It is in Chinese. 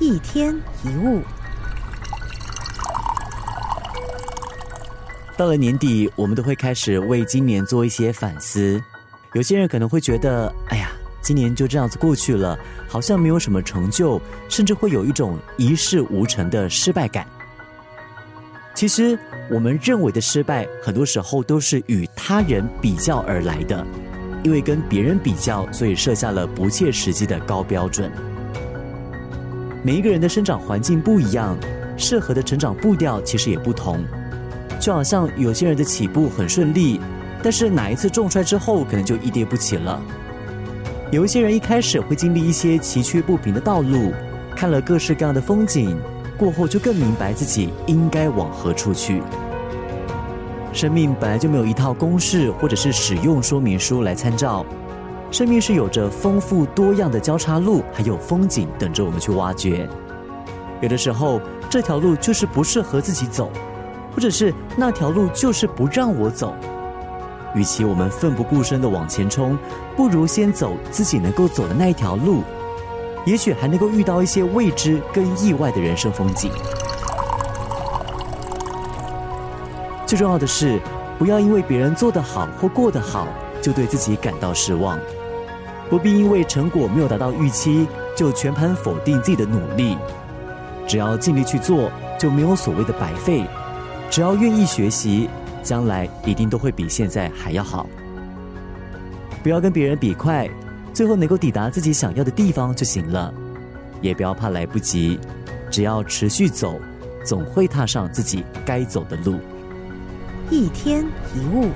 一天一物。到了年底，我们都会开始为今年做一些反思。有些人可能会觉得，哎呀，今年就这样子过去了，好像没有什么成就，甚至会有一种一事无成的失败感。其实，我们认为的失败，很多时候都是与他人比较而来的，因为跟别人比较，所以设下了不切实际的高标准。每一个人的生长环境不一样，适合的成长步调其实也不同。就好像有些人的起步很顺利，但是哪一次重摔之后，可能就一跌不起了。有一些人一开始会经历一些崎岖不平的道路，看了各式各样的风景，过后就更明白自己应该往何处去。生命本来就没有一套公式或者是使用说明书来参照，生命是有着丰富多样的交叉路，还有风景等着我们去挖掘。有的时候，这条路就是不适合自己走。或者是那条路就是不让我走，与其我们奋不顾身的往前冲，不如先走自己能够走的那一条路，也许还能够遇到一些未知跟意外的人生风景。最重要的是，不要因为别人做得好或过得好，就对自己感到失望；不必因为成果没有达到预期，就全盘否定自己的努力。只要尽力去做，就没有所谓的白费。只要愿意学习，将来一定都会比现在还要好。不要跟别人比快，最后能够抵达自己想要的地方就行了。也不要怕来不及，只要持续走，总会踏上自己该走的路。一天一物。